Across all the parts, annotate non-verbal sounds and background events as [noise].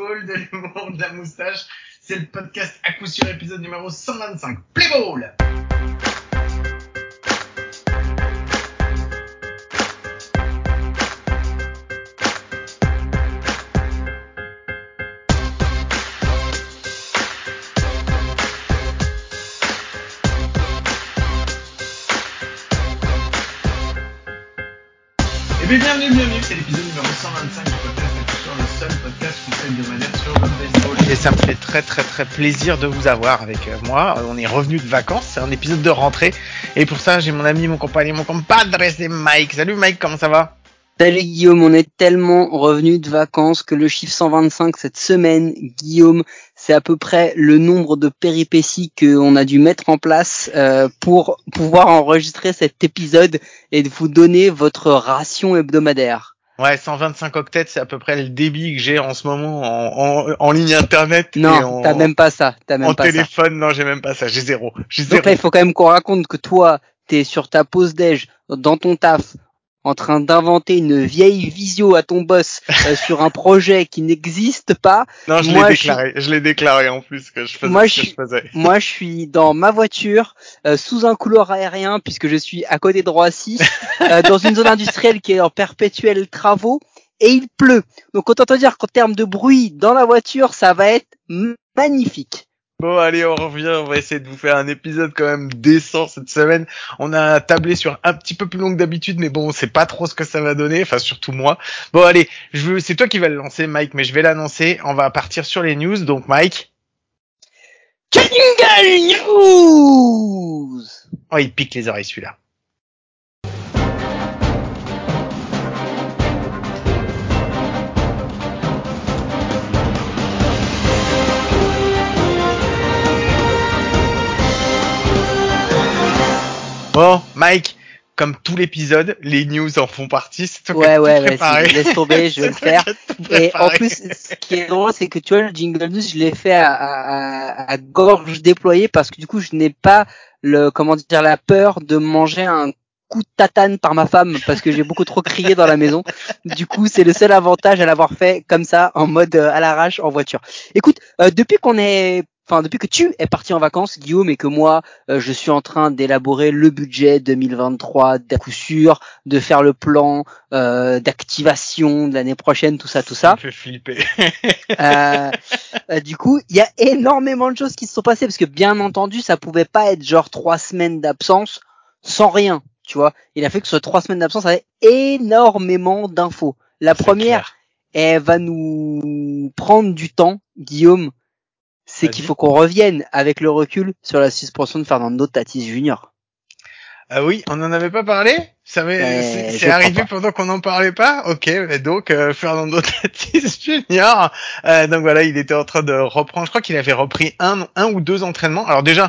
de l'humour, de la moustache. C'est le podcast à coup sûr épisode numéro 125. Play ball bienvenue, bienvenue, c'est l'épisode ça me fait très très très plaisir de vous avoir avec euh, moi. On est revenu de vacances, c'est un épisode de rentrée. Et pour ça, j'ai mon ami, mon compagnon, mon compadre, c'est Mike. Salut Mike, comment ça va? Salut Guillaume, on est tellement revenu de vacances que le chiffre 125 cette semaine, Guillaume, c'est à peu près le nombre de péripéties qu'on a dû mettre en place euh, pour pouvoir enregistrer cet épisode et de vous donner votre ration hebdomadaire. Ouais, 125 octets, c'est à peu près le débit que j'ai en ce moment en, en, en ligne internet. et Non, t'as même pas ça, t'as même en pas ça. téléphone. Non, j'ai même pas ça. J'ai zéro. J'ai Donc zéro. là, il faut quand même qu'on raconte que toi, t'es sur ta pause déj, dans ton taf, en train d'inventer une vieille visio à ton boss euh, [laughs] sur un projet qui n'existe pas. non, je l'ai je déclaré. Je l'ai déclaré en plus que je faisais Moi, ce que je je faisais. [laughs] Moi, je suis dans ma voiture, euh, sous un couloir aérien, puisque je suis à côté de Roissy, [laughs] euh, dans une zone industrielle qui est en perpétuels travaux, et il pleut. Donc, autant te dire qu'en termes de bruit dans la voiture, ça va être magnifique. Bon, allez, on revient. On va essayer de vous faire un épisode quand même décent cette semaine. On a tablé sur un petit peu plus long que d'habitude, mais bon, on sait pas trop ce que ça va donner. Enfin, surtout moi. Bon, allez, je veux, c'est toi qui vas le lancer, Mike, mais je vais l'annoncer. On va partir sur les news. Donc, Mike. Jingle News Oh, il pique les oreilles, celui-là. Bon, Mike, comme tout l'épisode, les news en font partie. C'est toi Ouais, ouais, ouais, si, laisse tomber, je vais [laughs] le faire. Et en plus, ce qui est drôle, c'est que tu vois, le jingle news, je l'ai fait à, à, à gorge déployée parce que du coup, je n'ai pas le, comment dire, la peur de manger un coup de tatane par ma femme parce que j'ai beaucoup trop crié dans la maison. Du coup, c'est le seul avantage à l'avoir fait comme ça, en mode euh, à l'arrache en voiture. Écoute, euh, depuis qu'on est, enfin, depuis que tu es parti en vacances, Guillaume, et que moi, euh, je suis en train d'élaborer le budget 2023 d'à coup sûr, de faire le plan euh, d'activation de l'année prochaine, tout ça, tout ça. fait flipper. Euh, euh, du coup, il y a énormément de choses qui se sont passées parce que bien entendu, ça pouvait pas être genre trois semaines d'absence sans rien. Tu vois, il a fait que sur trois semaines d'absence, avait énormément d'infos. La première, elle va nous prendre du temps, Guillaume. C'est qu'il faut qu'on revienne avec le recul sur la suspension de Fernando Tatis Junior. Ah oui, on n'en avait pas parlé? Ça m'est- Euh, c'est arrivé pendant qu'on n'en parlait pas? Ok, donc euh, Fernando [laughs] Tatis Junior, euh, donc voilà, il était en train de reprendre, je crois qu'il avait repris un, un ou deux entraînements. Alors déjà,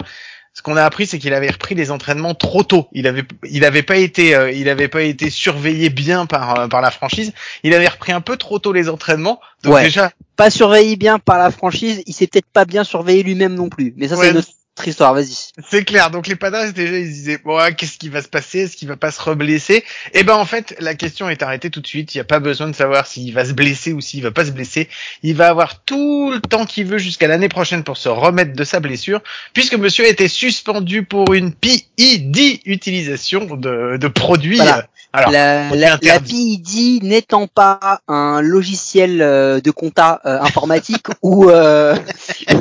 ce qu'on a appris, c'est qu'il avait repris les entraînements trop tôt. Il avait, il avait pas été, euh, il avait pas été surveillé bien par euh, par la franchise. Il avait repris un peu trop tôt les entraînements. Donc Ouais. déjà, Pas surveillé bien par la franchise, il s'est peut-être pas bien surveillé lui-même non plus. Mais ça, Ouais. c'est histoire. Vas-y. C'est clair. Donc les Padres déjà ils disaient bon ah, qu'est-ce qui va se passer? Est-ce qu'il va pas se reblesser? Et ben en fait la question est arrêtée tout de suite. Il n'y a pas besoin de savoir s'il va se blesser ou s'il va pas se blesser. Il va avoir tout le temps qu'il veut jusqu'à l'année prochaine pour se remettre de sa blessure, puisque Monsieur a été suspendu pour une PID utilisation de, de produits. Voilà. Alors la, produit la, la interdit. PID n'étant pas un logiciel euh, de compta euh, informatique [laughs] ou euh... [laughs]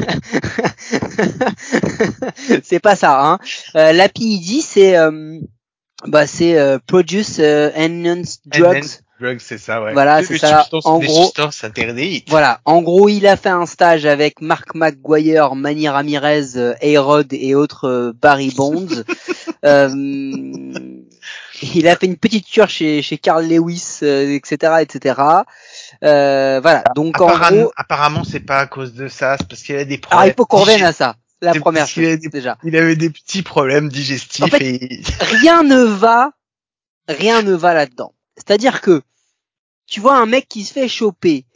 c'est pas ça. Hein. Euh, la PID c'est euh, bah c'est euh, Produce euh, Enhanced Drugs. Drugs, c'est ça, ouais. Voilà, c'est ça. En gros-. Voilà, en gros, il a fait un stage avec Mark McGuire, Manny Ramirez, A-Rod et autres euh, Barry Bonds. [laughs] Euh, [laughs] il a fait une petite cure chez, chez Carl Lewis, euh, etc., etc. Euh, voilà, donc en Apparemment, gros, apparemment, c'est pas à cause de ça, c'est parce qu'il a des alors problèmes. il faut qu'on revienne à ça. La première chose, des- déjà. Il avait des petits problèmes digestifs En fait- et [laughs] Rien ne va, rien ne va là-dedans. C'est-à-dire que, tu vois un mec qui se fait choper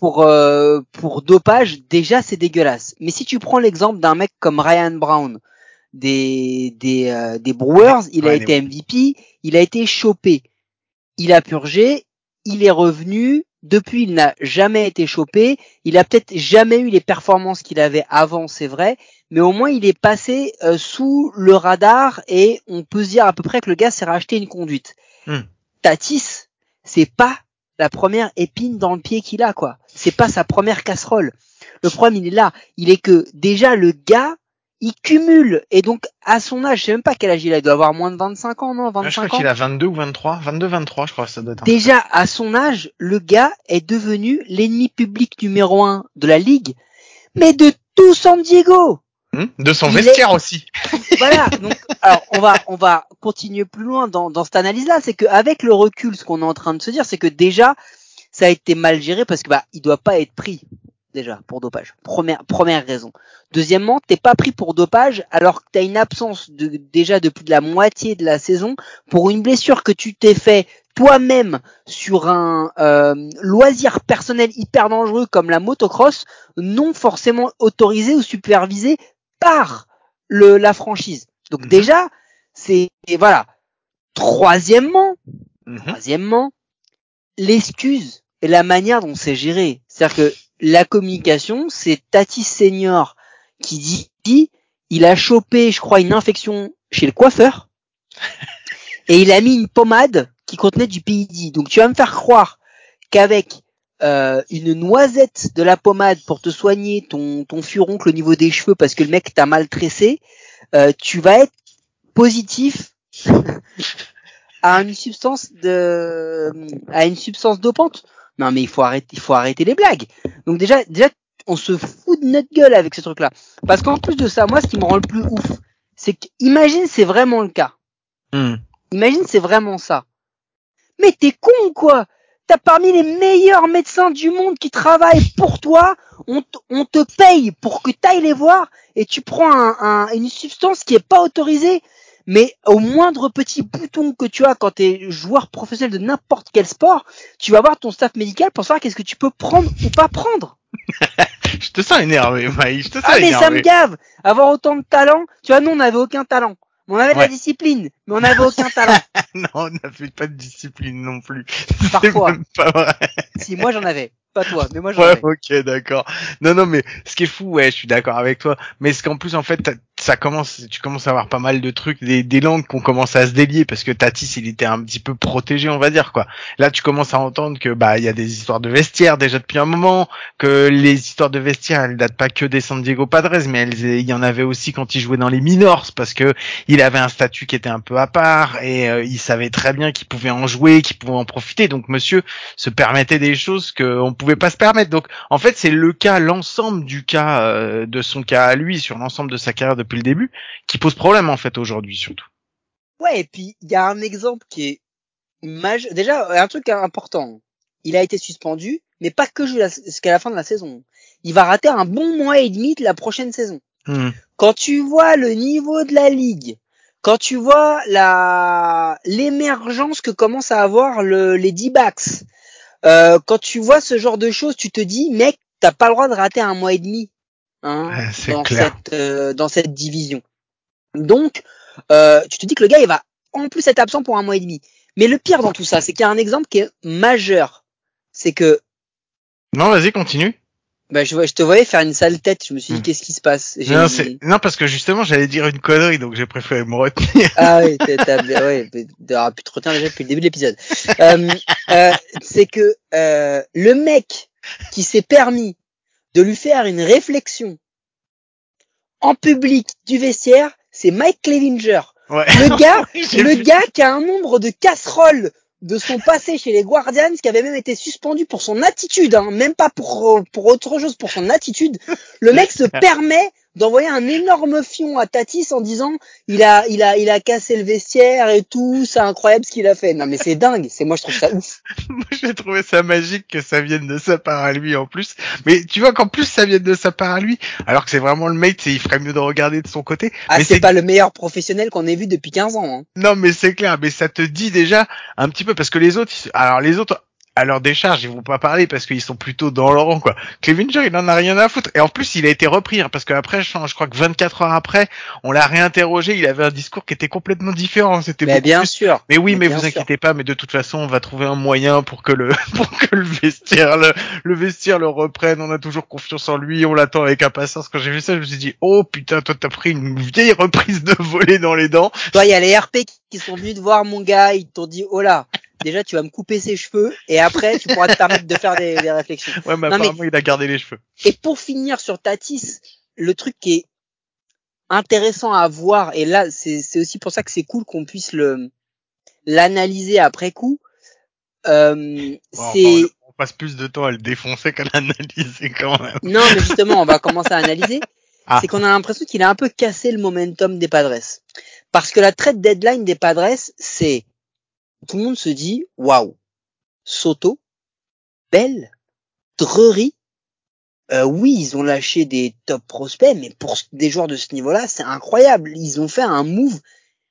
pour euh, pour dopage, déjà c'est dégueulasse. Mais si tu prends l'exemple d'un mec comme Ryan Brown des des euh, des Brewers, il a été MVP, il a été chopé, il a purgé, il est revenu, depuis, il n'a jamais été chopé. Il a peut-être jamais eu les performances qu'il avait avant, c'est vrai, mais au moins il est passé euh, sous le radar et on peut se dire à peu près que le gars s'est racheté une conduite. Hmm. Tatis, c'est pas la première épine dans le pied qu'il a, quoi. C'est pas sa première casserole. Le problème, il est là. Il est que déjà le gars, il cumule et donc à son âge, je sais même pas quel âge il a, il doit avoir moins de 25 ans, non 25 Ah, je crois qu'il a 22 ou 23, 22, 23, je crois que ça doit être. Déjà, à son âge, le gars est devenu l'ennemi public numéro un de la ligue, mais de tout San Diego. Hmm de son il vestiaire aussi. [laughs] Voilà. Donc, alors, on va, on va continuer plus loin dans, dans cette analyse-là. C'est qu'avec le recul, ce qu'on est en train de se dire, c'est que déjà, ça a été mal géré parce que bah, il doit pas être pris déjà pour dopage. Première, première raison. Deuxièmement, t'es pas pris pour dopage alors que t'as une absence de déjà de plus de la moitié de la saison pour une blessure que tu t'es fait toi-même sur un euh, loisir personnel hyper dangereux comme la motocross, non forcément autorisé ou supervisé par le la franchise. Donc Mhm. déjà, c'est voilà. Troisièmement, Mhm. Troisièmement, l'excuse et la manière dont c'est géré. C'est-à-dire que la communication, c'est Tati Senior qui dit, dit, il a chopé, je crois, une infection chez le coiffeur [laughs] et il a mis une pommade qui contenait du PID. Donc tu vas me faire croire qu'avec euh, une noisette de la pommade pour te soigner ton, ton furoncle au niveau des cheveux parce que le mec t'a mal tressé, euh, tu vas être positif [laughs] à une substance de à une substance dopante. Non mais il faut arrêter il faut arrêter les blagues. Donc déjà déjà on se fout de notre gueule avec ce truc là. Parce qu'en plus de ça, moi ce qui me rend le plus ouf, c'est que imagine c'est vraiment le cas. Hmm. Imagine c'est vraiment ça. Mais t'es con quoi T'as parmi les meilleurs médecins du monde qui travaillent pour toi, on, te paye pour que t'ailles les voir et tu prends un, un- une substance qui est pas autorisée. Mais au moindre petit bouton que tu as quand t'es joueur professionnel de n'importe quel sport, tu vas voir ton staff médical pour savoir qu'est-ce que tu peux prendre ou pas prendre. [laughs] Je te sens énervé, Maï. Je te sens Ah mais ça énervé. me gave Avoir autant de talent, tu vois, nous on n'avait aucun talent. On avait de la discipline, mais on n'avait aucun talent. [laughs] non, on n'avait pas de discipline non plus. [laughs] Parfois. Même pas vrai. si moi j'en avais, pas toi, mais moi j'en Ouais, avais. ok, d'accord. Non, non, mais ce qui est fou, ouais, je suis d'accord avec toi. Mais ce qu'en plus, en fait, ça commence, tu commences à avoir pas mal de trucs, des, des langues qui ont commencé à se délier parce que Tatis, il était un petit peu protégé, on va dire, quoi. Là, tu commences à entendre que, bah, il y a des histoires de vestiaire déjà depuis un moment, que les histoires de vestiaire, elles datent pas que des San Diego Padres, mais elles, il y en avait aussi quand il jouait dans les minors parce que il avait un statut qui était un peu à part et euh, il savait très bien qu'il pouvait en jouer, qu'il pouvait en profiter. Donc, monsieur se permettait des choses qu'on pouvait pas se permettre. Donc, en fait, c'est le cas, l'ensemble du cas euh, de son cas à lui sur l'ensemble de sa carrière depuis le début qui pose problème en fait aujourd'hui surtout. Ouais, et puis il y a un exemple qui est majeur. Déjà, un truc important. Il a été suspendu, mais pas que jusqu'à la fin de la saison. Il va rater un bon mois et demi de la prochaine saison. Hmm. Quand tu vois le niveau de la ligue, quand tu vois la l'émergence que commencent à avoir le, les D-backs, euh, quand tu vois ce genre de choses, tu te dis, mec, t'as pas le droit de rater un mois et demi hein, c'est dans clair. cette euh, dans cette division. Donc, euh, tu te dis que le gars, il va en plus être absent pour un mois et demi. Mais le pire dans tout ça, c'est qu'il y a un exemple qui est majeur. C'est que Non, vas-y, continue. bah, je, te voyais faire une sale tête. Je me suis dit, Hmm. qu'est-ce qui se passe? Non, non, parce que justement, j'allais dire une connerie, donc j'ai préféré me retenir. Ah oui, t'as, [laughs] ouais, t'aurais pu te retenir déjà depuis le début de l'épisode. Euh, euh, c'est que euh, le mec qui s'est permis de lui faire une réflexion en public du vestiaire, c'est Mike Clevinger. Ouais. Le gars, [laughs] le vu. gars qui a un nombre de casseroles de son passé chez les Guardians, qui avait même été suspendu pour son attitude, hein, même pas pour pour autre chose, pour son attitude. Le mec se [laughs] permet d'envoyer un énorme fion à Tatis en disant il a il a il a cassé le vestiaire et tout, c'est incroyable ce qu'il a fait. Non mais c'est dingue, c'est moi je trouve ça ouf. [laughs] Moi, j'ai trouvé ça magique que ça vienne de sa part à lui en plus. Mais tu vois qu'en plus ça vienne de sa part à lui, alors que c'est vraiment le mate, il ferait mieux de regarder de son côté. Ah Mais c'est pas le meilleur professionnel qu'on ait vu depuis 15 ans. Hein. Non, mais c'est clair, mais ça te dit déjà un petit peu parce que les autres, alors les autres, à leur décharge, ils vont pas parler parce qu'ils sont plutôt dans leur rang, quoi. Clevinger, il en a rien à foutre. Et en plus, il a été repris, hein, parce qu'après, je, je crois que 24 heures après, on l'a réinterrogé, il avait un discours qui était complètement différent. C'était Mais bien sûr. Mais oui, mais, Mais vous sûr. inquiétez pas, mais de toute façon, on va trouver un moyen pour que le, [laughs] pour que le vestiaire, le, le vestiaire le reprenne. On a toujours confiance en lui, on l'attend avec impatience. Quand j'ai vu ça, je me suis dit, oh putain, toi, t'as pris une vieille reprise de [laughs] voler dans les dents. Toi, il y a les RP qui sont venus te voir, mon gars, ils t'ont dit, oh là, déjà, tu vas me couper ses cheveux, et après, tu pourras te permettre de faire des, des réflexions. Ouais, mais Non, mais- apparemment, il a gardé les cheveux. Et pour finir sur Tatis, le truc qui est intéressant à voir, et là, c'est aussi pour ça que c'est cool qu'on puisse le l'analyser après coup, euh, Bon, enfin, c'est... on passe plus de temps à le défoncer qu'à l'analyser quand même. Non, mais justement, on va commencer à analyser. Ah. C'est qu'on a l'impression qu'il a un peu cassé le momentum des Padres. Parce que la trade deadline des Padres, c'est tout le monde se dit waouh, Soto, Bell, Drury. Euh, oui, ils ont lâché des top prospects, mais pour des joueurs de ce niveau-là, c'est incroyable. Ils ont fait un move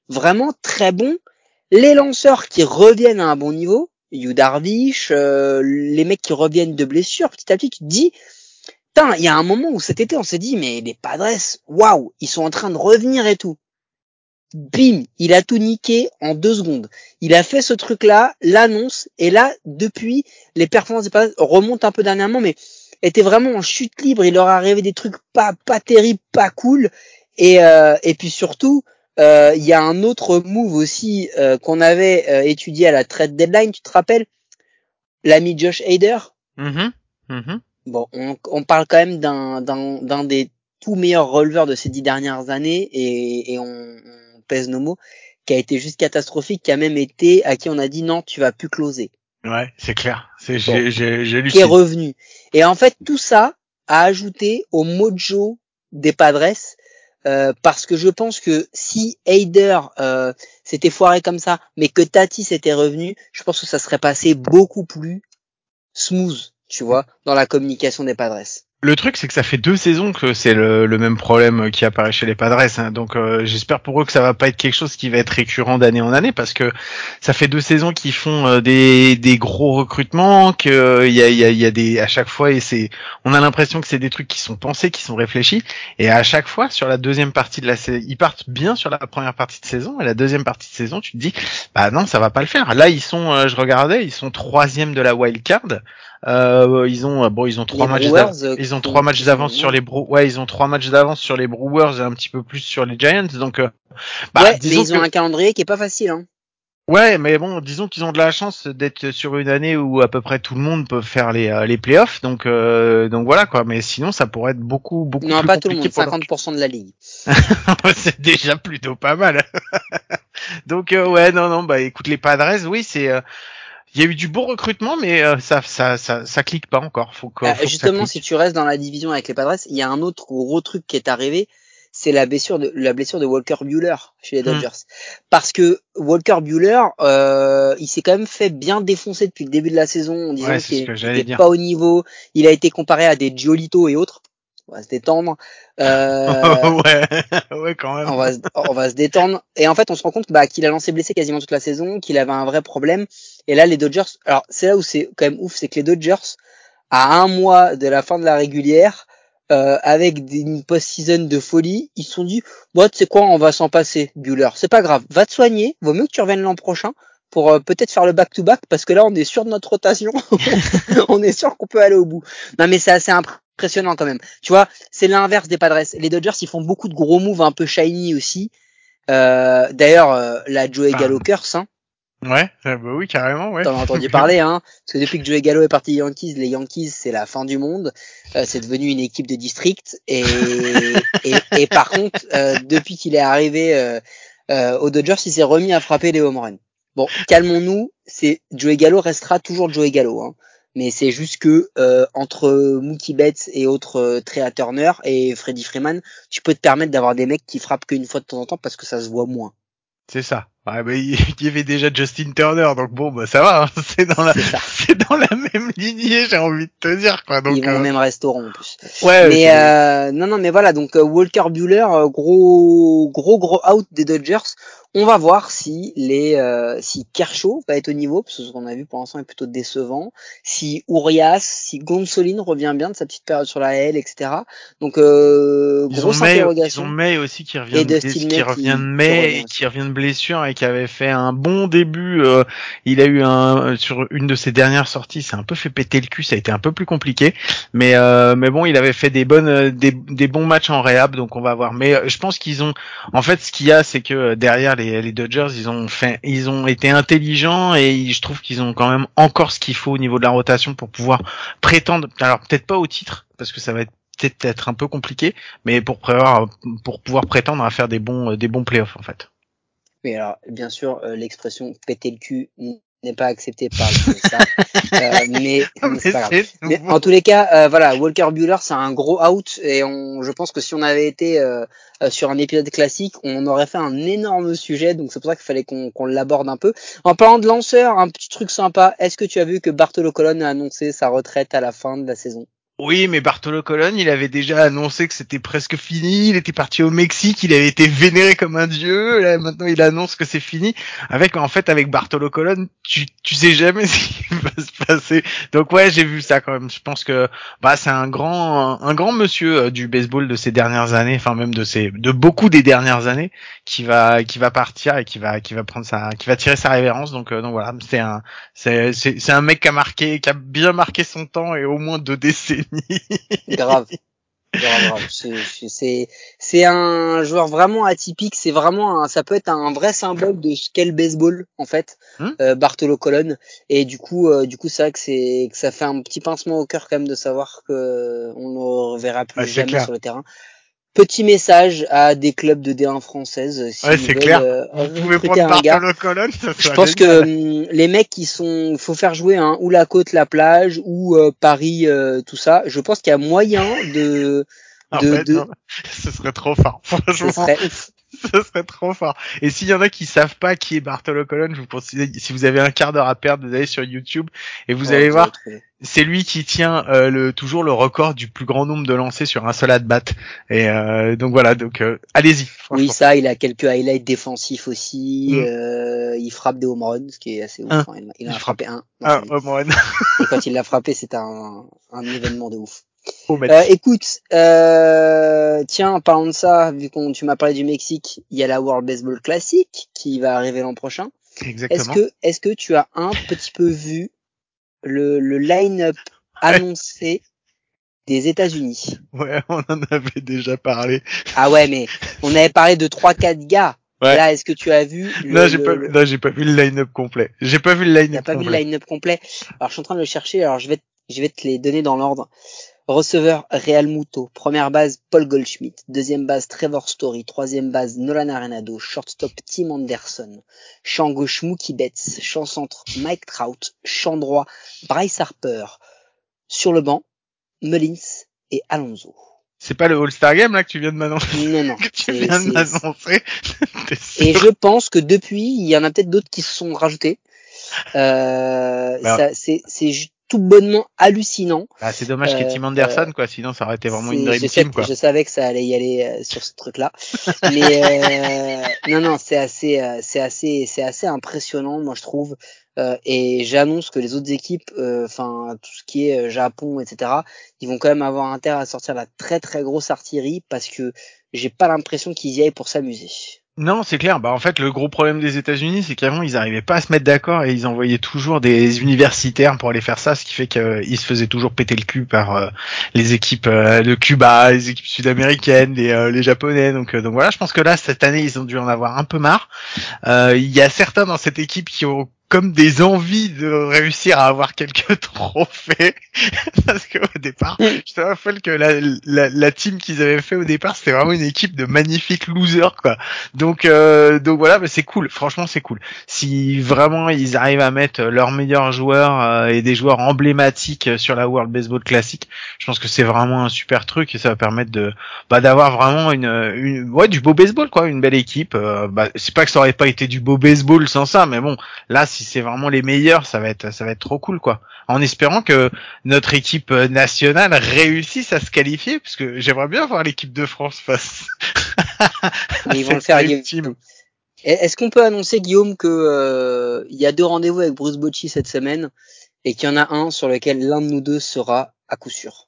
vraiment très bon. Les lanceurs qui reviennent à un bon niveau, Yu Darvish, euh, les mecs qui reviennent de blessures, petit à petit, tu te dis, il y a un moment où cet été, on s'est dit, mais les Padres, waouh, ils sont en train de revenir et tout. Bim, il a tout niqué en deux secondes. Il a fait ce truc-là, l'annonce, et là, depuis, les performances des remontent un peu dernièrement, mais étaient vraiment en chute libre. Il leur est arrivé des trucs pas pas terribles, pas cool. Et euh, et puis surtout, euh, il y a un autre move aussi euh, qu'on avait euh, étudié à la trade deadline. Tu te rappelles? L'ami Josh Hader. Mhm, mhm. Bon, on, on parle quand même d'un d'un d'un des tout meilleurs releveurs de ces dix dernières années et, et on, on pèse nos mots, qui a été juste catastrophique, qui a même été à qui on a dit non, tu vas plus closer, Ouais, c'est clair. C'est, j'ai, j'ai, lu qui est revenu. Et en fait, tout ça a ajouté au mojo des Padres. euh, parce que je pense que si Hader euh, s'était foiré comme ça, mais que Tatis était revenu, je pense que ça serait passé beaucoup plus smooth, tu vois, dans la communication des Padres. Le truc, c'est que ça fait deux saisons que c'est le, le même problème qui apparaît chez les Padres. hein. Donc, euh, j'espère pour eux que ça va pas être quelque chose qui va être récurrent d'année en année, parce que ça fait deux saisons qu'ils font euh, des, des gros recrutements, que euh, il y a, y, a, y a des à chaque fois et c'est, on a l'impression que c'est des trucs qui sont pensés, qui sont réfléchis, et à chaque fois sur la deuxième partie de la saison, ils partent bien sur la première partie de saison, et la deuxième partie de saison, tu te dis, bah non, ça va pas le faire. Là, ils sont, euh, je regardais, ils sont troisième de la wild card. Euh, ils ont, euh, bon, ils ont trois Les matchs. Brewers, d'av- euh, Ils ont trois matchs d'avance sur les Bro ouais, ils ont trois matchs d'avance sur les Brewers et un petit peu plus sur les Giants. Donc, euh, bah, ouais, mais ils ont un calendrier qui est pas facile. Hein. ouais, mais bon, disons qu'ils ont de la chance d'être sur une année où à peu près tout le monde peut faire les euh, les playoffs. Donc, euh, donc voilà quoi. Mais sinon, ça pourrait être beaucoup beaucoup Non, plus pas tout le monde, compliqué pour leur- 50% de la ligue. [laughs] c'est déjà plutôt pas mal. [laughs] Donc euh, ouais, non, non, bah écoute les Padres, oui, c'est, euh, il y a eu du bon recrutement, mais euh, ça, ça, ça, ça clique pas encore. Faut que, faut ça justement, si tu restes dans la division avec les Padres, il y a un autre gros truc qui est arrivé, c'est la blessure de la blessure de Walker Bueller chez les Hmm. Dodgers. Parce que Walker Bueller, euh, il s'est quand même fait bien défoncer depuis le début de la saison en disant Ouais, c'est ce qu'il n'était pas au niveau. Il a été comparé à des Giolito et autres. On va se détendre. [laughs] Euh, ouais, [laughs] ouais, quand même. on va, se, on va se détendre. Et en fait, on se rend compte bah, qu'il a lancé blessé quasiment toute la saison, qu'il avait un vrai problème. Et là, les Dodgers, alors c'est là où c'est quand même ouf, c'est que les Dodgers, à un mois de la fin de la régulière, euh, avec des- une post-season de folie, ils se sont dit, bon, tu sais quoi, on va s'en passer, Bueller. C'est pas grave, va te soigner, vaut mieux que tu reviennes l'an prochain pour euh, peut-être faire le back-to-back, parce que là, on est sûr de notre rotation. [laughs] on est sûr qu'on peut aller au bout. Non, mais c'est assez impressionnant quand même. Tu vois, c'est l'inverse des Padres. Les Dodgers, ils font beaucoup de gros moves un peu shiny aussi. Euh, D'ailleurs, euh, la Joey Ah. Gallo curse, hein, Ouais, euh, bah oui, carrément, ouais. t'en as entendu [laughs] parler, hein, parce que depuis que Joey Gallo est parti des Yankees, les Yankees, c'est la fin du monde. Euh, c'est devenu une équipe de district. Et, [laughs] et, et par contre, euh, depuis qu'il est arrivé euh, euh, aux Dodgers, il s'est remis à frapper les home runs. Bon, calmons-nous. C'est Joey Gallo restera toujours Joey Gallo, hein. Mais c'est juste que euh, entre Mookie Betts et autres Trea Turner et Freddie Freeman, tu peux te permettre d'avoir des mecs qui frappent qu'une fois de temps en temps parce que ça se voit moins. C'est ça. Ouais, bah, il il y avait déjà Justin Turner, donc bon, bah ça va. hein. [laughs] C'est dans la, C'est dans la même lignée, j'ai envie de te dire, quoi. Donc, Ils vont euh, au même restaurant en plus. ouais. mais euh, non non mais voilà donc euh, Walker Bueller euh, gros gros gros out des Dodgers On va voir si les euh, si Kershaw va être au niveau, parce que ce qu'on a vu pour l'instant est plutôt décevant. Si Urias, si Gonsolin revient bien de sa petite période sur la L, etc. Donc euh, Ils ont grosse May, ils interrogation. ont May aussi qui revient Et de, qui May revient qui- de qui May revient et qui revient de blessure et qui avait fait un bon début. euh, il a eu un sur une de ses dernières sorties, c'est un peu fait péter le cul, ça a été un peu plus compliqué. Mais euh, mais bon, il avait fait des bonnes euh, des, des bons matchs en réhab, donc on va voir. Mais euh, je pense qu'ils ont en fait ce qu'il y a, c'est que euh, derrière les, les Dodgers, ils ont fait ils ont été intelligents et je trouve qu'ils ont quand même encore ce qu'il faut au niveau de la rotation pour pouvoir prétendre. Alors peut-être pas au titre parce que ça va être peut-être être un peu compliqué, mais pour prévoir, pour pouvoir prétendre à faire des bons, des bons playoffs en fait. Mais alors, bien sûr, euh, l'expression péter le cul n'est pas acceptée par le. [laughs] Euh, mais [laughs] mais c'est pas grave. c'est Mais nouveau. en tous les cas, euh, voilà, Walker Bueller, c'est un gros out et on, je pense que si on avait été euh, euh, sur un épisode classique, on aurait fait un énorme sujet. Donc c'est pour ça qu'il fallait qu'on qu'on l'aborde un peu. En parlant de lanceur, un petit truc sympa. Est-ce que tu as vu que Bartolo Colon a annoncé sa retraite à la fin de la saison? Oui, mais Bartolo Colon, il avait déjà annoncé que c'était presque fini. Il était parti au Mexique, il avait été vénéré comme un dieu. Maintenant, il annonce que c'est fini. Avec, en fait, avec Bartolo Colon, tu, tu sais jamais [laughs] ce qui va se passer. Donc ouais, j'ai vu ça quand même. Je pense que bah c'est un grand, un, grand monsieur euh, du baseball de ces dernières années, enfin même de ces, de beaucoup des dernières années, qui va, qui va partir et qui va, qui va prendre sa, qui va tirer sa révérence. Donc euh, donc voilà, c'est un, c'est, c'est, un mec qui a marqué, qui a bien marqué son temps et au moins deux décennies. Grave. Grave, grave. C'est- un joueur vraiment atypique. C'est vraiment un, ça peut être un vrai symbole de ce qu'est le baseball en fait. Hmm. euh, Bartolo Colon. Et du coup, euh, du coup, c'est vrai que c'est que ça fait un petit pincement au cœur quand même de savoir que on ne reverra plus jamais clair. sur le terrain. Petit message à des clubs de D1 françaises. s'ils Ouais, c'est clair. euh, Vous pouvez prendre un gars. Bartolo Colon, ça Je pense génial. que hum, les mecs qui sont, faut faire jouer hein, ou la côte, la plage, ou euh, Paris, euh, tout ça. Je pense qu'il y a moyen de, En de, fait, de- non. [laughs] ce serait trop fort. ce serait ouf. [laughs] ce serait trop fort. Et s'il y en a qui savent pas qui est Bartolo Colon, je vous conseille, si vous avez un quart d'heure à perdre, vous allez sur YouTube et vous Ouais, allez voir, c'est lui qui tient euh, le toujours le record du plus grand nombre de lancers sur un seul at bat. Et euh, donc voilà, donc euh, allez-y. Oui, ça, il a quelques highlights défensifs aussi. Mm. euh, il frappe des home runs, ce qui est assez ouf. Un. Enfin, il, il en a Il frappé un. vie. oh, Mohan. Et quand il l'a frappé, c'était un, un événement de ouf. Euh, écoute, euh, tiens, en parlant de ça, vu qu'on tu m'as parlé du Mexique, il y a la World Baseball Classic qui va arriver l'an prochain. Est-ce Exactement. que, est-ce que tu as un petit peu vu le, le line-up [laughs] annoncé des États-Unis? Ouais, on en avait déjà parlé. Ah ouais, mais on avait parlé de trois quatre gars. Ouais. Là, est-ce que tu as vu le, non, j'ai le- pas, non, j'ai pas vu le line-up complet. J'ai pas vu le T'as line-up pas vu le line-up complet Alors, je suis en train de le chercher. Alors, je vais, je vais te les donner dans l'ordre. Receveur Real Muto. Première base Paul Goldschmidt. Deuxième base Trevor Story. Troisième base Nolan Arenado. Shortstop Tim Anderson. Champ gauche Mookie Betts. Champ centre Mike Trout. Champ droit Bryce Harper. Sur le banc Mullins et Alonso. C'est pas le All-Star Game là que tu viens de m'annoncer? Non, non. [laughs] que tu viens de m'annoncer? [laughs] Et je pense que depuis, il y en a peut-être d'autres qui se sont rajoutés. Euh, Bah. ça, c'est, tout bonnement hallucinant. Ah, c'est dommage qu'il y ait Euh, Tim Anderson, quoi. Sinon, ça aurait été vraiment une dream je, team, quoi. je savais que ça allait y aller euh, sur ce truc-là, [laughs] mais euh, non, non, c'est assez, euh, c'est assez, c'est assez impressionnant, moi je trouve. Euh, et j'annonce que les autres équipes, euh, enfin tout ce qui est euh, Japon, etc., ils vont quand même avoir intérêt à sortir la très très grosse artillerie parce que j'ai pas l'impression qu'ils y aillent pour s'amuser. Non, c'est clair. Bah, en fait, le gros problème des États-Unis, c'est qu'avant, ils arrivaient pas à se mettre d'accord et ils envoyaient toujours des universitaires pour aller faire ça, ce qui fait qu'ils se faisaient toujours péter le cul par euh, les équipes euh, de Cuba, les équipes sud-américaines, les, euh, japonais. Donc, euh, donc voilà, je pense que là, cette année, ils ont dû en avoir un peu marre. Euh, Il y a certains dans cette équipe qui ont comme des envies de réussir à avoir quelques [laughs] trophées. Parce que au départ je te rappelle que la, la, la team qu'ils avaient fait au départ c'était vraiment une équipe de magnifiques losers quoi. Donc donc donc voilà mais c'est cool. Franchement c'est cool. Si vraiment ils arrivent à mettre leurs meilleurs joueurs euh, et des joueurs emblématiques sur la World Baseball Classic je pense que c'est vraiment un super truc et ça va permettre de bah d'avoir vraiment une, une ouais du beau baseball quoi. Une belle équipe euh, bah c'est pas que ça aurait pas été du beau baseball sans ça mais bon là si c'est vraiment les meilleurs ça va être ça va être trop cool quoi en espérant que notre équipe nationale réussisse à se qualifier parce que j'aimerais bien voir l'équipe de France face Mais ils [laughs] vont le faire, Guillaume. team. Est-ce qu'on peut annoncer, Guillaume, que euh, il y a deux rendez-vous avec Bruce Bocci cette semaine et qu'il y en a un sur lequel l'un de nous deux sera à coup sûr?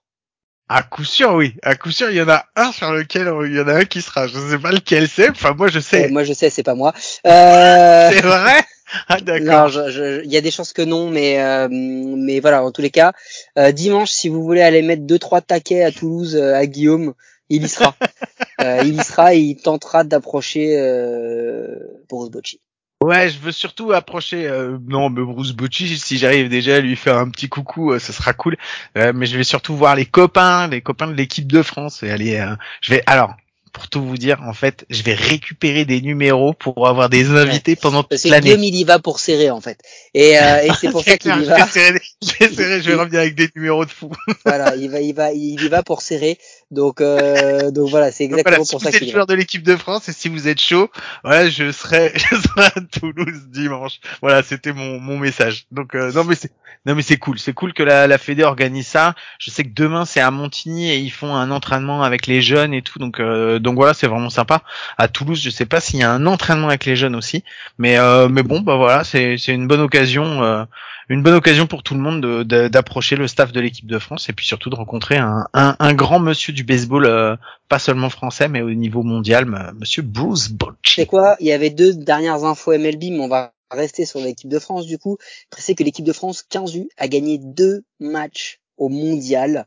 À coup sûr, oui. À coup sûr, il y en a un sur lequel il y en a un qui sera. Je ne sais pas lequel c'est. Enfin, moi, je sais. Euh, moi, je sais, c'est pas moi. [laughs] Euh... C'est vrai? Ah, d'accord. Non, il y a des chances que non, mais euh, mais voilà. En tous les cas, euh, dimanche, si vous voulez aller mettre deux trois taquets à Toulouse à Guillaume, il y sera. [laughs] euh, il y sera et il tentera d'approcher euh, Bruce Bocci. Ouais, je veux surtout approcher. Euh, non, mais Bruce Bocci, si j'arrive déjà à lui faire un petit coucou, euh, ce sera cool. Euh, mais je vais surtout voir les copains, les copains de l'équipe de France et aller. Euh, je vais alors pour tout vous dire, en fait, je vais récupérer des numéros pour avoir des invités pendant toute l'année. Guillaume, il y va pour serrer, en fait. Et, euh, et c'est pour [laughs] ça qu'il y va. Je vais serrer, je vais, serrer, je vais revenir avec des numéros de fou. [laughs] voilà, il va, il va, il y va pour serrer. Donc, euh, donc voilà, c'est exactement voilà, pour si ça qu'il est. joueur de l'équipe de France et si vous êtes chaud, voilà, je serai, [laughs] je serai à Toulouse dimanche. Voilà, c'était mon, mon message. Donc euh, non mais c'est, non mais c'est cool, c'est cool que la, la Fédé organise ça. Je sais que demain c'est à Montigny et ils font un entraînement avec les jeunes et tout. Donc euh, donc voilà, c'est vraiment sympa. À Toulouse, je sais pas s'il y a un entraînement avec les jeunes aussi, mais euh, mais bon bah voilà, c'est c'est une bonne occasion. Euh, une bonne occasion pour tout le monde d'approcher le staff de l'équipe de France et puis surtout de rencontrer un, un, grand monsieur du baseball, euh, pas seulement français mais au niveau mondial, monsieur Bruce Bocci. C'est quoi? Il y avait deux dernières infos MLB, mais on va rester sur l'équipe de France du coup. C'est que l'équipe de France 15U a gagné deux matchs au mondial.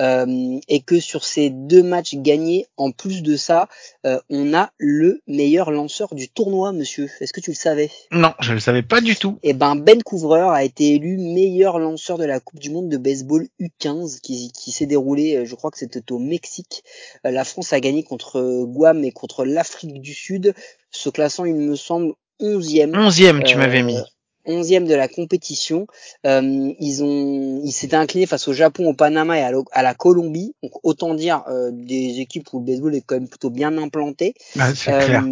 Euh, et que sur ces deux matchs gagnés, en plus de ça, euh, on a le meilleur lanceur du tournoi, monsieur. Est-ce que tu le savais? Non, je le savais pas du tout. Eh ben, Ben Couvreur a été élu meilleur lanceur de la Coupe du Monde de baseball U15 qui, qui s'est déroulé, je crois que c'était au Mexique. Euh, la France a gagné contre Guam et contre l'Afrique du Sud, se classant, il me semble, 11e. 11e, tu m'avais mis. 11e de la compétition. Euh, ils ont, ils s'étaient inclinés face au Japon, au Panama et à, à la Colombie. Donc autant dire euh, des équipes où le baseball est quand même plutôt bien implanté. Ah, c'est euh, clair.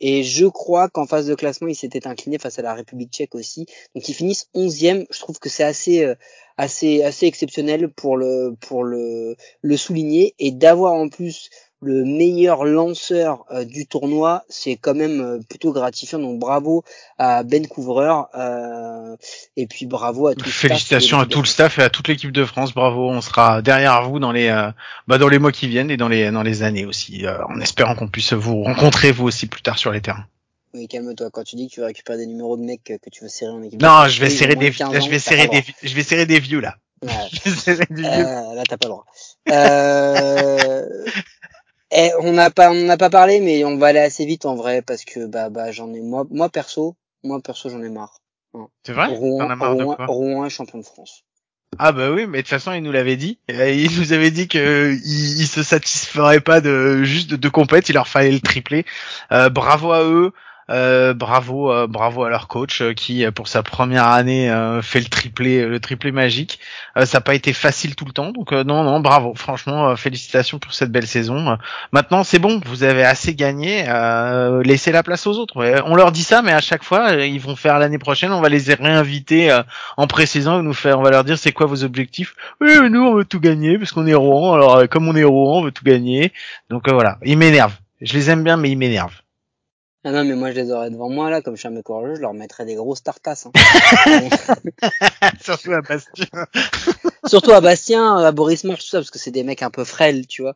Et je crois qu'en phase de classement, ils s'étaient inclinés face à la République Tchèque aussi. Donc ils finissent 11e. Je trouve que c'est assez, euh, assez, assez exceptionnel pour le, pour le, le souligner et d'avoir en plus le meilleur lanceur euh, du tournoi, c'est quand même euh, plutôt gratifiant. Donc bravo à Ben Couvreur euh, et puis bravo à tout Félicitations à tout le staff et à toute l'équipe de France. Bravo, on sera derrière vous dans les euh, bah, dans les mois qui viennent et dans les dans les années aussi, euh, en espérant qu'on puisse vous rencontrer vous aussi plus tard sur les terrains. Oui, calme-toi. Quand tu dis que tu vas récupérer des numéros de mecs que tu veux serrer en équipe. Non, je vais serrer des, ans, je vais serrer des, je vais serrer des vieux là. Ouais. [laughs] euh, là, t'as pas le droit. Euh... [laughs] Eh, on n'a pas, on n'a pas parlé, mais on va aller assez vite en vrai parce que bah, bah j'en ai moi, moi perso, moi perso j'en ai marre. C'est vrai? Rouen, as marre Rouen, de quoi? Rouen est champion de France. Ah bah oui, mais de toute façon il nous l'avait dit. Il nous avait dit que il, il se satisferait pas de juste de, de compète, il leur fallait le triplé. Euh, bravo à eux. Euh, bravo, euh, bravo à leur coach euh, qui, pour sa première année, fait le triplé, le triplé magique. Ça n'a pas été facile tout le temps, donc non, non, bravo. Franchement, félicitations pour cette belle saison. maintenant, c'est bon, vous avez assez gagné. laissez la place aux autres. on leur dit ça, mais à chaque fois, ils vont faire l'année prochaine. On va les réinviter en précisant, nous faire, on va leur dire c'est quoi vos objectifs. Oui, nous on veut tout gagner parce qu'on est Rouen. Alors comme on est Rouen, on veut tout gagner. Donc voilà, ils m'énervent. Je les aime bien, mais ils m'énervent. Ah non, mais moi je les aurais devant moi là, comme je suis un mec courageux, je leur mettrais des grosses tartasses. Hein. [laughs] Surtout à Bastien. [laughs] Surtout à Bastien, à Boris March, tout ça, parce que c'est des mecs un peu frêles, tu vois.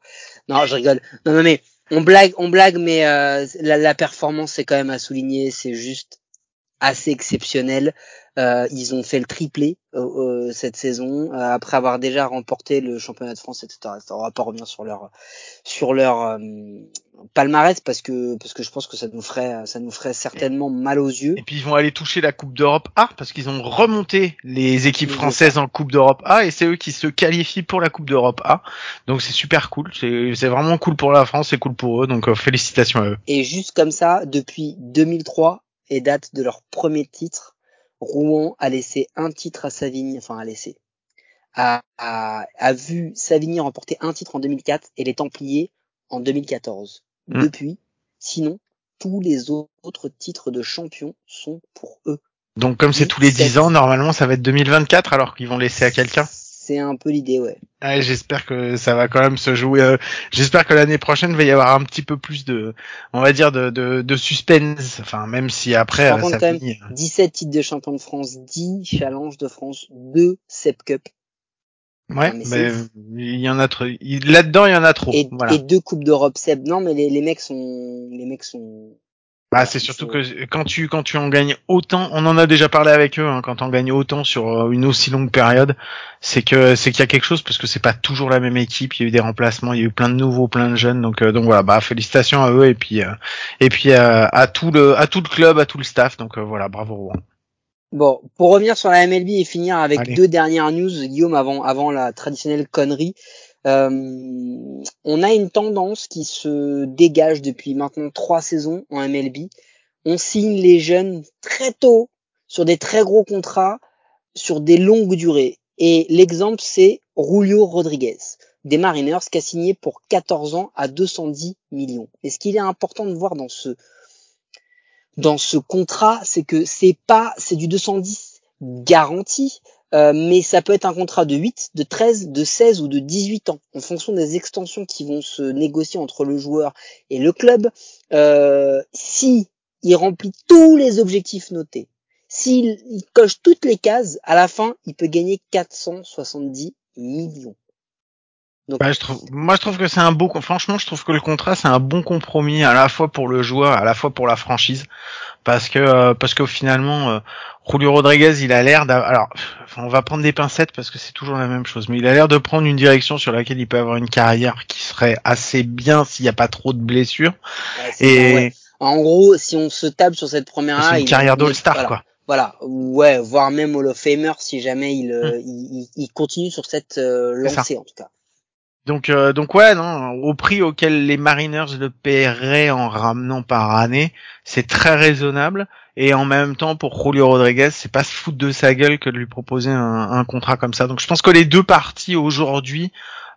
Non, je rigole. Non, non, mais on blague, on blague, mais euh, la, la performance c'est quand même à souligner, c'est juste assez exceptionnel. Euh, ils ont fait le triplé euh, euh cette saison euh, après avoir déjà remporté le championnat de France, etc. On va pas revenir sur leur sur leur euh, palmarès parce que parce que je pense que ça nous ferait ça nous ferait certainement mal aux yeux. Et puis ils vont aller toucher la Coupe d'Europe A parce qu'ils ont remonté les équipes françaises en Coupe d'Europe A et c'est eux qui se qualifient pour la Coupe d'Europe A. Donc c'est super cool, c'est vraiment cool pour la France, c'est cool pour eux. Donc félicitations à eux. Et juste comme ça, depuis 2003 et date de leur premier titre, Rouen a laissé un titre à Savigny, enfin a laissé, a, a, a vu Savigny remporter un titre en 2004 et les Templiers en 2014. Mm. Depuis, sinon, tous les autres titres de champion sont pour eux. Donc comme c'est tous les 10 ans, normalement ça va être 2024 alors qu'ils vont laisser à quelqu'un? C'est un peu l'idée, ouais. ouais j'espère que ça va quand même se jouer. euh, j'espère que l'année prochaine il va y avoir un petit peu plus de, on va dire de, de, de suspense. Enfin, même si après Par euh, contre, ça quand même, finit. 17 titres de champion de France, 10 challenges de France, 2 Sep Cup Ouais, mais il y en a trop. Là-dedans, il y en a trop. et, voilà. et deux Coupes d'Europe Sep. Non, mais les, les mecs sont, les mecs sont, Bah, c'est surtout que quand tu quand tu en gagnes autant, on en a déjà parlé avec eux, hein, quand on gagne autant sur euh, une aussi longue période, c'est que c'est qu'il y a quelque chose parce que c'est pas toujours la même équipe. Il y a eu des remplacements, il y a eu plein de nouveaux, plein de jeunes. Donc euh, donc voilà, bah félicitations à eux et puis euh, et puis euh, à tout le à tout le club, à tout le staff. Donc euh, voilà, bravo. Rouen. Bon, pour revenir sur la MLB et finir avec Allez. deux dernières news, Guillaume, avant, avant la traditionnelle connerie, euh, on a une tendance qui se dégage depuis maintenant trois saisons en MLB. On signe les jeunes très tôt sur des très gros contrats, sur des longues durées. Et l'exemple, c'est Julio Rodriguez, des Mariners, qui a signé pour 14 ans à 210 millions. Et ce qu'il est important de voir dans ce dans ce contrat, c'est que c'est pas, c'est du 210 garanti, euh, mais ça peut être un contrat de 8, de 13, de 16 ou de 18 ans, en fonction des extensions qui vont se négocier entre le joueur et le club. Euh, si il remplit tous les objectifs notés, s'il il coche toutes les cases, à la fin, il peut gagner 470 millions. Donc, Bah, je trouve, moi je trouve que c'est un beau, franchement je trouve que le contrat c'est un bon compromis à la fois pour le joueur, à la fois pour la franchise, parce que euh, parce que finalement euh, Julio Rodriguez il a l'air d'a- alors on va prendre des pincettes parce que c'est toujours la même chose, mais il a l'air de prendre une direction sur laquelle il peut avoir une carrière qui serait assez bien s'il n'y a pas trop de blessures ouais, et ouais. En gros, si on se tape sur cette première c'est une carrière d'All-Star voilà. quoi. Voilà, ouais, voire même Hall of Famer si jamais il, euh, Hmm. il, il- continue sur cette euh, lancée en tout cas. Donc euh, donc ouais non au prix auquel les Mariners le paieraient en ramenant par année c'est très raisonnable et en même temps pour Julio Rodriguez c'est pas se foutre de sa gueule que de lui proposer un, un contrat comme ça donc je pense que les deux parties aujourd'hui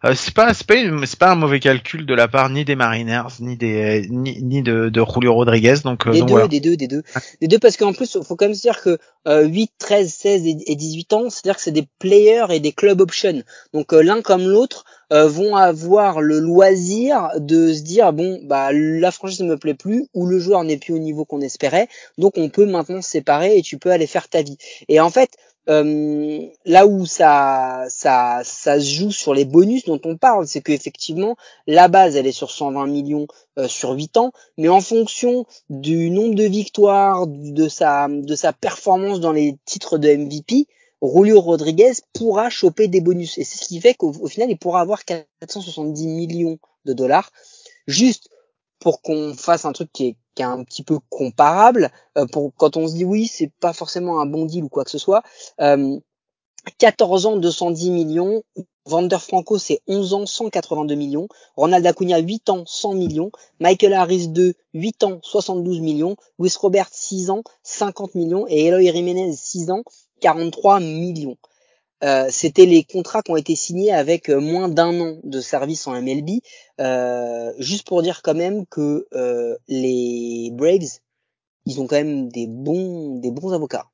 euh, c'est pas c'est pas c'est pas un mauvais calcul de la part ni des Mariners ni des ni, ni de, de Julio Rodriguez donc, euh, Des donc deux, voilà. des deux, des deux. Des deux parce qu'en plus, faut quand même se dire que euh, 8, 13, 16 et et 18 ans, c'est-à-dire que c'est des players et des club options. Donc euh, l'un comme l'autre euh, vont avoir le loisir de se dire bon bah la franchise ne me plaît plus ou le joueur n'est plus au niveau qu'on espérait, donc on peut maintenant se séparer et tu peux aller faire ta vie. Et en fait, euh, là où ça, ça, ça se joue sur les bonus dont on parle, c'est qu'effectivement, la base, elle est sur 120 millions euh, sur 8 ans, mais en fonction du nombre de victoires, de sa, de sa performance dans les titres de MVP, Julio Rodriguez pourra choper des bonus. Et c'est ce qui fait qu'au au final, il pourra avoir 470 millions de dollars. Juste pour qu'on fasse un truc qui est, qui est un petit peu comparable, euh, pour quand on se dit oui, c'est pas forcément un bon deal ou quoi que ce soit. Euh, 14 ans, 210 millions. Vander Franco, c'est 11 ans, 182 millions. Ronald Acuna, 8 ans, 100 millions. Michael Harris, 2, 8 ans, 72 millions. Luis Robert, 6 ans, 50 millions. Et Eloy Jiménez, 6 ans, 43 millions. Euh, C'était les contrats qui ont été signés avec euh, moins d'un an de service en MLB. Euh, juste pour dire quand même que les Braves, ils ont quand même des bons, des bons avocats.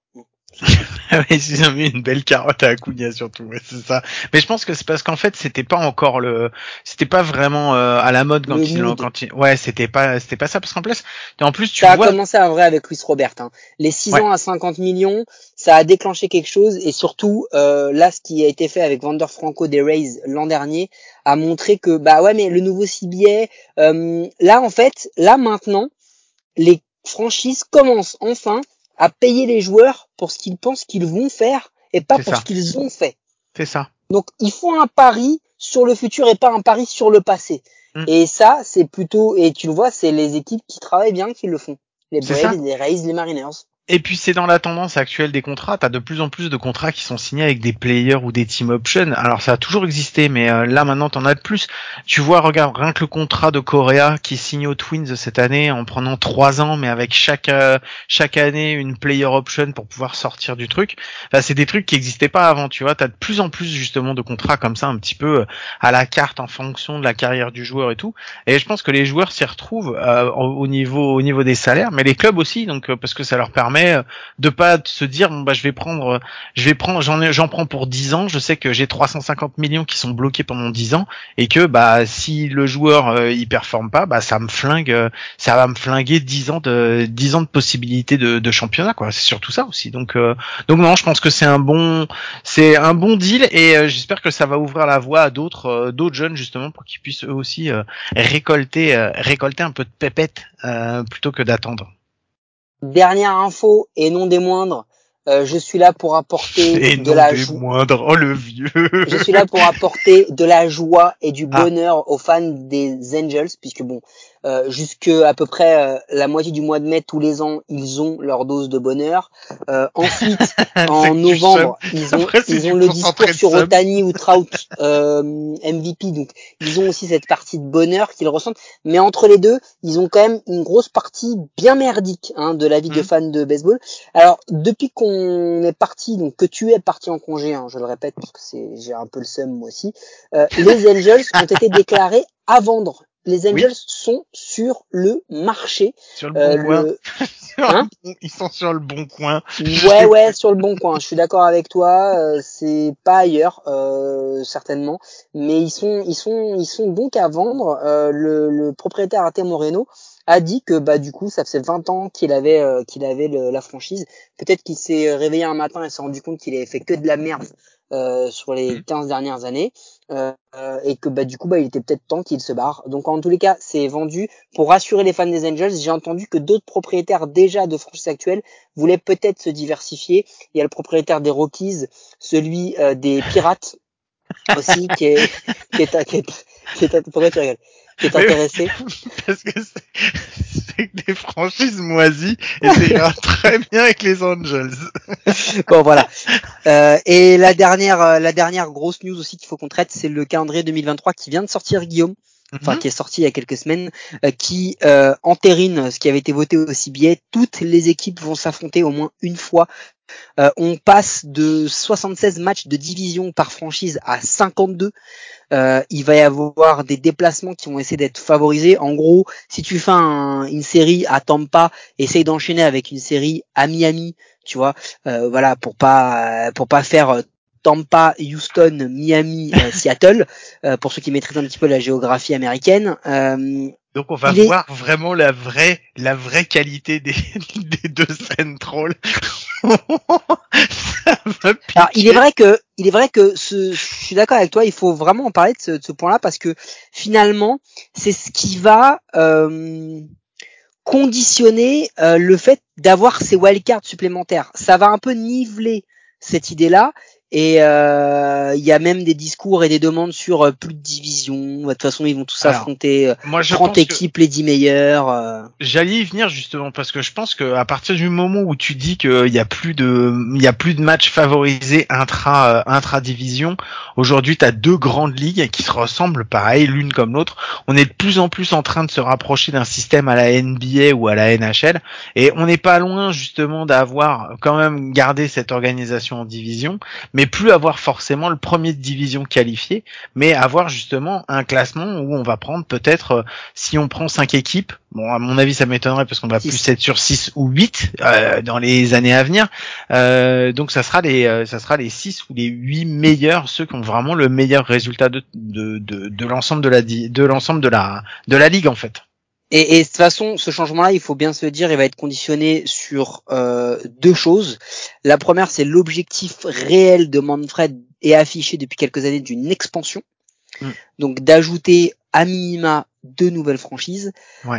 Ils ont mis une belle carotte à Acuna surtout, ouais, c'est ça. Mais je pense que c'est parce qu'en fait c'était pas encore le, c'était pas vraiment euh, à la mode quand Le ils, mood. quand ils, ouais, c'était pas, c'était pas ça parce qu'en plus, en plus tu Ça a vois, commencé à vrai avec Luis Robert. Hein. Les 6 Ouais. ans à 50 millions, ça a déclenché quelque chose et surtout euh, là, ce qui a été fait avec Vander Franco des Rays l'an dernier a montré que bah ouais, mais le nouveau CBA, euh, là en fait, là maintenant, les franchises commencent enfin à payer les joueurs pour ce qu'ils pensent qu'ils vont faire et pas pour ça. ce qu'ils ont fait. c'est ça. Donc ils font un pari sur le futur et pas un pari sur le passé. Mm. Et ça, c'est plutôt et tu le vois, c'est les équipes qui travaillent bien qui le font. Les Braves, les Rays, les Mariners. Et puis c'est dans la tendance actuelle des contrats, t'as de plus en plus de contrats qui sont signés avec des players ou des team options. Alors ça a toujours existé, mais euh, là maintenant t'en as de plus. Tu vois, regarde rien que le contrat de Correa qui signe aux Twins cette année en prenant trois ans, mais avec chaque euh, chaque année une player option pour pouvoir sortir du truc. Enfin, c'est des trucs qui existaient pas avant. Tu vois, t'as de plus en plus justement de contrats comme ça, un petit peu euh, à la carte en fonction de la carrière du joueur et tout. Et je pense que les joueurs s'y retrouvent euh, au niveau au niveau des salaires, mais les clubs aussi, donc euh, parce que ça leur permet permet de pas se dire bon bah je vais prendre je vais prendre j'en j'en prends pour 10 ans, je sais que j'ai 350 millions qui sont bloqués pendant 10 ans et que bah si le joueur euh, il performe pas, bah ça me flingue ça va me flinguer 10 ans de 10 ans de possibilités de, de championnat quoi. C'est surtout ça aussi. Donc donc non, je pense que c'est un bon c'est un bon deal et j'espère que ça va ouvrir la voie à d'autres d'autres jeunes justement pour qu'ils puissent eux aussi récolter récolter un peu de pépette plutôt que d'attendre. Dernière info et non des moindres, euh, je suis là pour apporter et de la joie. Oh le vieux. je suis là pour apporter de la joie et du ah. bonheur aux fans des Angels, puisque bon, euh, jusque à peu près euh, la moitié du mois de mai tous les ans, ils ont leur dose de bonheur. Euh, ensuite, [laughs] en novembre, ils ont ils ont le discours sur Otani ou Trout euh, MVP, donc ils ont aussi cette partie de bonheur qu'ils ressentent. Mais entre les deux, ils ont quand même une grosse partie bien merdique hein, de la vie de mmh. fans de baseball. Alors depuis qu'on est parti, donc que tu es parti en congé, hein, je le répète parce que c'est j'ai un peu le seum moi aussi, les Angels ont été déclarés à vendre les Angels sont sur le marché. Sur le bon euh, coin. [laughs] Hein Ils sont sur le bon coin. Ouais, ouais, sur le bon coin. Je suis d'accord avec toi. Euh, c'est pas ailleurs, euh, certainement, mais ils sont, ils sont, ils sont donc à vendre. le, le, propriétaire Arte Moreno a dit que bah du coup ça faisait 20 ans qu'il avait qu'il avait la franchise. Peut-être qu'il s'est réveillé un matin et s'est rendu compte qu'il avait fait que de la merde euh, sur les 15 mm. dernières années euh, et que bah du coup bah il était peut-être temps qu'il se barre. Donc en tous les cas, c'est vendu pour rassurer les fans des Angels. J'ai entendu que d'autres propriétaires déjà de franchises actuelles voulaient peut-être se diversifier. Il y a le propriétaire des Rockies, celui euh, des Pirates aussi qui est qui est, qui est, qui est, pourquoi tu rigoles? Est intéressé [laughs] parce que c'est des franchises moisies et c'est très bien avec les Angels. [laughs] bon voilà. Euh, et la dernière, euh, la dernière grosse news aussi qu'il faut qu'on traite, c'est le calendrier 2023 qui vient de sortir, Guillaume. Enfin, mhm. qui est sorti il y a quelques semaines, euh, qui euh, entérine ce qui avait été voté au CBA. Toutes les équipes vont s'affronter au moins une fois euh, on passe de 76 matchs de division par franchise à 52. Euh, il va y avoir des déplacements qui vont essayer d'être favorisés. En gros, si tu fais une série à Tampa, essaye d'enchaîner avec une série à Miami, tu vois, euh, voilà, pour pas pour pas faire Tampa, Houston, Miami, [laughs] Seattle, pour ceux qui maîtrisent un petit peu la géographie américaine. Donc on va voir vraiment la vraie, la vraie qualité des, [laughs] des deux centrales. [laughs] Alors il est vrai que, il est vrai que ce, je suis d'accord avec toi, il faut vraiment en parler de ce, de ce point-là parce que finalement c'est ce qui va euh, conditionner euh, le fait d'avoir ces wildcards supplémentaires. Ça va un peu niveler cette idée-là et euh, il y a même des discours et des demandes sur euh, plus de division. De toute façon, ils vont tous affronter euh, moi, 30 équipes, les 10 meilleurs. Euh. J'allais y venir justement parce que je pense que à partir du moment où tu dis qu'il y a plus de, il y a plus de matchs favorisés intra intra division. Aujourd'hui, tu as deux grandes ligues qui se ressemblent pareil l'une comme l'autre. On est de plus en plus en train de se rapprocher d'un système à la NBA ou à la NHL et on n'est pas loin justement d'avoir quand même gardé cette organisation en division mais plus avoir forcément le premier de division qualifié, mais avoir justement un classement où on va prendre peut-être, euh, si on prend cinq équipes, bon à mon avis ça m'étonnerait parce qu'on va plus être sur 6 ou 8 euh, dans les années à venir, euh, donc ça sera les euh, ça sera les 6 ou les 8 meilleurs, ceux qui ont vraiment le meilleur résultat de, de, de, de l'ensemble de la de l'ensemble de la de la ligue en fait. Et, et, de toute façon, ce changement-là, il faut bien se dire, il va être conditionné sur euh, deux choses. La première, c'est l'objectif réel de Manfred et affiché depuis quelques années d'une expansion. Mm. Donc d'ajouter à minima deux nouvelles franchises.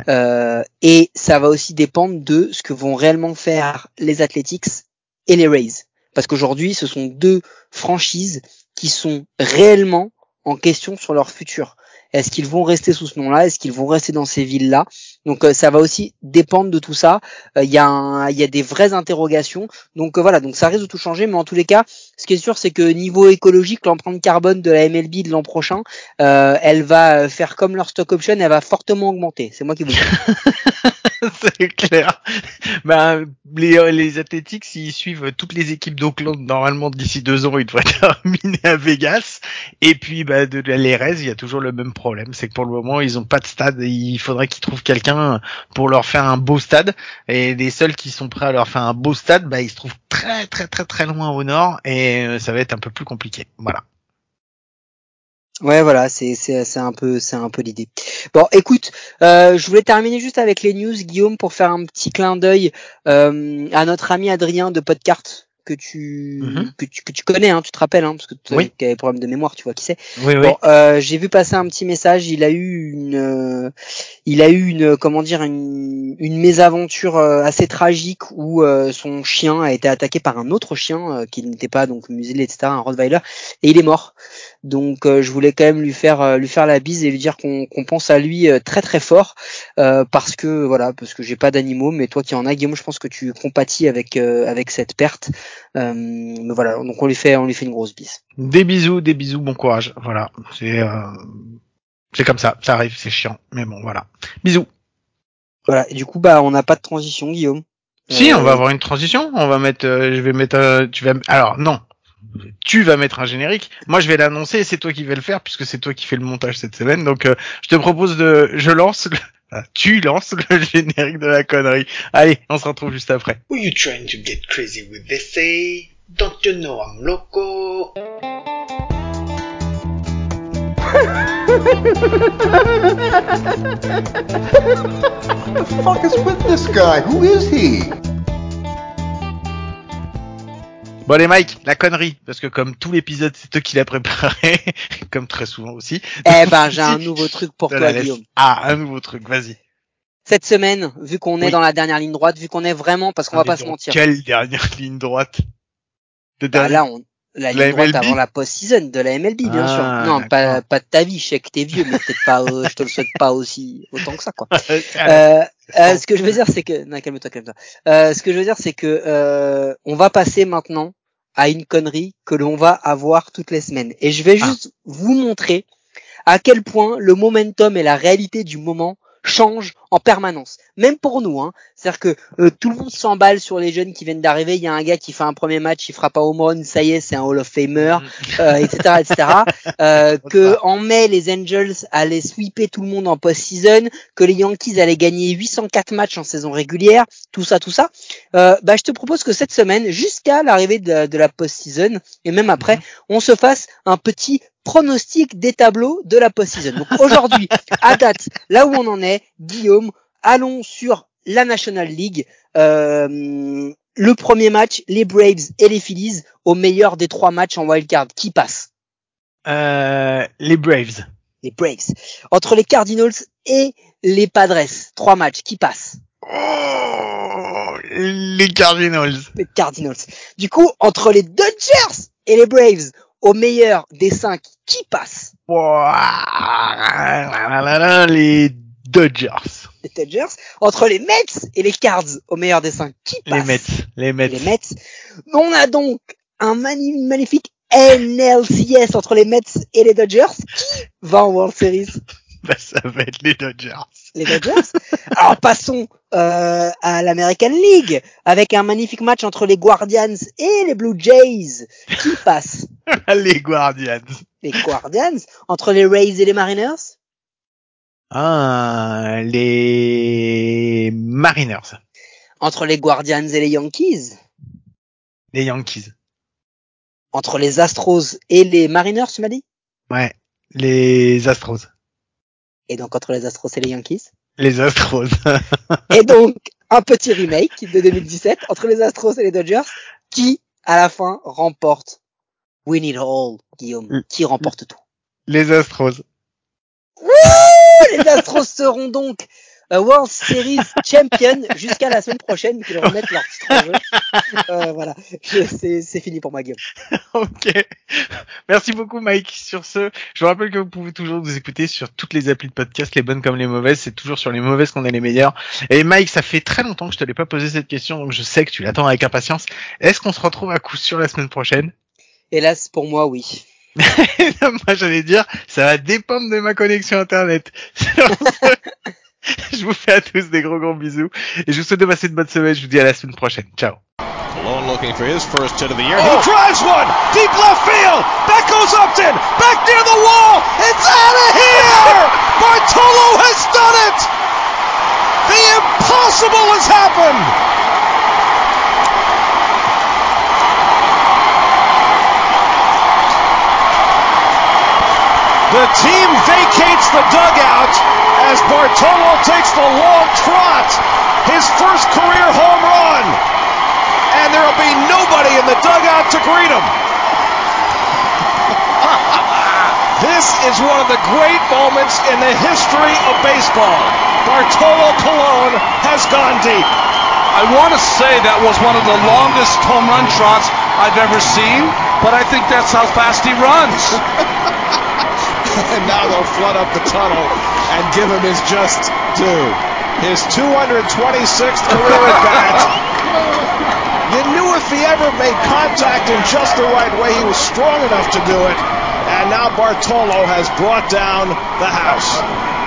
Euh, et ça va aussi dépendre de ce que vont réellement faire les Athletics et les Rays. Parce qu'aujourd'hui, ce sont deux franchises qui sont réellement en question sur leur futur. Est-ce qu'ils vont rester sous ce nom-là? Est-ce qu'ils vont rester dans ces villes-là? Donc euh, ça va aussi dépendre de tout ça. Euh, il y, a y a des vraies interrogations. Donc euh, voilà, donc ça risque de tout changer, mais en tous les cas, ce qui est sûr, c'est que niveau écologique, l'empreinte carbone de la MLB de l'an prochain, elle va faire comme leur stock option, elle va fortement augmenter. C'est moi qui vous dis. [laughs] c'est clair. Ben, les, les Athletics, s'ils suivent toutes les équipes d'Oakland, normalement d'ici deux ans, ils devraient [laughs] terminer à Vegas. Et puis, ben, de Reds, il y a toujours le même problème. C'est que pour le moment, ils ont pas de stade. il faudrait qu'ils trouvent quelqu'un Pour leur faire un beau stade. Et les seuls qui sont prêts à leur faire un beau stade, bah, ils se trouvent très très très très loin au nord et euh, ça va être un peu plus compliqué. Voilà. Ouais, voilà, c'est c'est c'est un peu c'est un peu l'idée. Bon, écoute, euh, je voulais terminer juste avec les news, Guillaume, pour faire un petit clin d'œil euh, à notre ami Adrien de Podcart que tu, Mhm. que tu que tu connais, hein, tu te rappelles, hein, parce que tu Oui. as des problèmes de mémoire, tu vois qui c'est. Oui, oui. Bon, euh, j'ai vu passer un petit message. Il a eu une, euh, il a eu une, comment dire, une, une mésaventure euh, assez tragique où euh, son chien a été attaqué par un autre chien euh, qui n'était pas donc muselé, etc., un Rottweiler, et il est mort. Donc, euh, je voulais quand même lui faire, euh, lui faire la bise et lui dire qu'on pense à lui euh, très très fort euh, parce que voilà, parce que j'ai pas d'animaux, mais toi qui en as, Guillaume, je pense que tu compatis avec euh, avec cette perte. Euh, mais voilà, donc on lui fait, on lui fait une grosse bise. Des bisous, des bisous, bon courage. Voilà. C'est euh, c'est comme ça, ça arrive, c'est chiant, mais bon, voilà. Bisous. Voilà. Et du coup, bah, on n'a pas de transition, Guillaume. Si, Euh, on va avoir une transition. On va mettre, euh, je vais mettre, euh, tu vas, alors non, tu vas mettre un générique. Moi, je vais l'annoncer. et C'est toi qui vas le faire puisque c'est toi qui fais le montage cette semaine. Donc, euh, je te propose de, je lance, le- [laughs] ah, tu lances le [laughs] générique de la connerie. Allez, on se retrouve juste après. Were you trying to get crazy with this say? Don't you know I'm loco? [laughs] the fuck is with this guy? Who is he? Bon allez Mike, la connerie, parce que comme tout l'épisode c'est toi qui l'as préparé, [laughs] comme très souvent aussi. Eh ben, j'ai un nouveau [laughs] truc pour toi. Guillaume. Ah, un nouveau truc, vas-y. Cette semaine, vu qu'on est dans la dernière ligne droite, vu qu'on est vraiment, parce qu'on va pas se mentir. Quelle dernière [laughs] ligne droite de Bah, dernière- là, on, la La ligne droite avant la post-season de la MLB, bien Ah, sûr. Non, pas, pas de ta vie, je sais que t'es vieux, mais peut-être pas, euh, je te le souhaite pas aussi, autant que ça, quoi. Ah, Euh, euh, ce que je veux dire, c'est que, non, calme-toi, calme-toi. Euh, ce que je veux dire, c'est que, euh, on va passer maintenant à une connerie que l'on va avoir toutes les semaines. Et je vais Ah. juste vous montrer à quel point le momentum et la réalité du moment changent en permanence. Même pour nous, hein. C'est-à-dire que euh, tout le monde s'emballe sur les jeunes qui viennent d'arriver. Il y a un gars qui fait un premier match, il frappe à home run, ça y est, c'est un Hall of Famer, euh, etc., etc. [laughs] Euh, que en mai, les Angels allaient sweeper tout le monde en post-season, que les Yankees allaient gagner 804 matchs en saison régulière, tout ça, tout ça. Euh, bah, je te propose que cette semaine, jusqu'à l'arrivée de, de la post-season, et même après, Mhm. on se fasse un petit pronostic des tableaux de la post-season. Donc aujourd'hui, [laughs] à date, là où on en est, Guillaume, allons sur la National League. Euh, le premier match, les Braves et les Phillies, au meilleur des trois matchs en wildcard. Qui passe? Euh, les Braves. Les Braves. Entre les Cardinals et les Padres, trois matchs. Qui passe? Oh, les Cardinals. Les Cardinals. Du coup, entre les Dodgers et les Braves, au meilleur des cinq, qui passe Les Dodgers. Les Dodgers. Entre les Mets et les Cards, au meilleur des cinq, qui passe Les Mets. Les Mets. les Mets. On a donc un magnifique NLCS entre les Mets et les Dodgers. Qui va en World Series? [laughs] Bah, ça va être les Dodgers. Les Dodgers. Alors passons euh, à l'American League avec un magnifique match entre les Guardians et les Blue Jays. Qui passe? [laughs] les Guardians. Les Guardians? Entre les Rays et les Mariners? Ah, les Mariners. Entre les Guardians et les Yankees? Les Yankees. Entre les Astros et les Mariners, tu m'as dit? Ouais. Les Astros. Et donc entre les Astros et les Yankees? Les Astros. [laughs] Et donc, un petit remake de 2017 entre les Astros et les Dodgers qui, à la fin, remporte Win It All, Guillaume. Mm. Qui remporte tout. les Astros. Les Astros seront donc euh, World Series Champion jusqu'à la semaine prochaine qu'ils remettent leur titre en jeu. Euh, voilà, c'est fini pour ma Guillaume. [laughs] ok. Merci beaucoup Mike. Sur ce, je vous rappelle que vous pouvez toujours nous écouter sur toutes les applis de podcast, les bonnes comme les mauvaises. C'est toujours sur les mauvaises qu'on est les meilleurs. Et Mike, ça fait très longtemps que je te l'ai pas posé cette question, donc je sais que tu l'attends avec impatience. Est-ce qu'on se retrouve à coup sûr la semaine prochaine? Hélas, pour moi, oui. [laughs] Moi j'allais dire, ça va dépendre de ma connexion internet. [laughs] Je vous fais à tous des gros gros bisous et je vous souhaite de passer une bonne semaine. Je vous dis à la semaine prochaine. Ciao. Malone looking for his first hit of the year. He drives one deep left field. Back goes Upton. Back near the wall. It's out of here. [laughs] Bartolo has done it. happened? The team vacates the dugout as Bartolo takes the long trot, his first career home run. And there will be nobody in the dugout to greet him. [laughs] this is one of the great moments in the history of baseball. Bartolo Colon has gone deep. I want to say that was one of the longest home run trots I've ever seen, but I think that's how fast he runs. [laughs] [laughs] and now they'll flood up the tunnel and give him his just due. His 226th career at bat. [laughs] You knew if he ever made contact in just the right way, he was strong enough to do it. And now Bartolo has brought down the house.